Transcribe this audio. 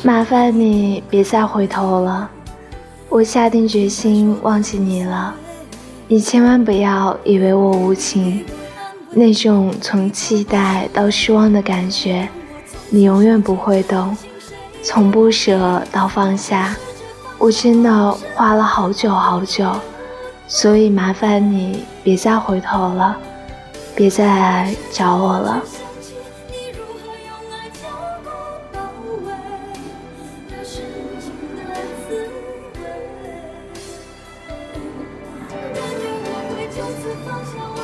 麻烦你别再回头了，我下定决心忘记你了。你千万不要以为我无情，那种从期待到失望的感觉，你永远不会懂。从不舍到放下，我真的花了好久好久。所以麻烦你别再回头了，别再来找我了。心的滋味，但愿我会就此放下。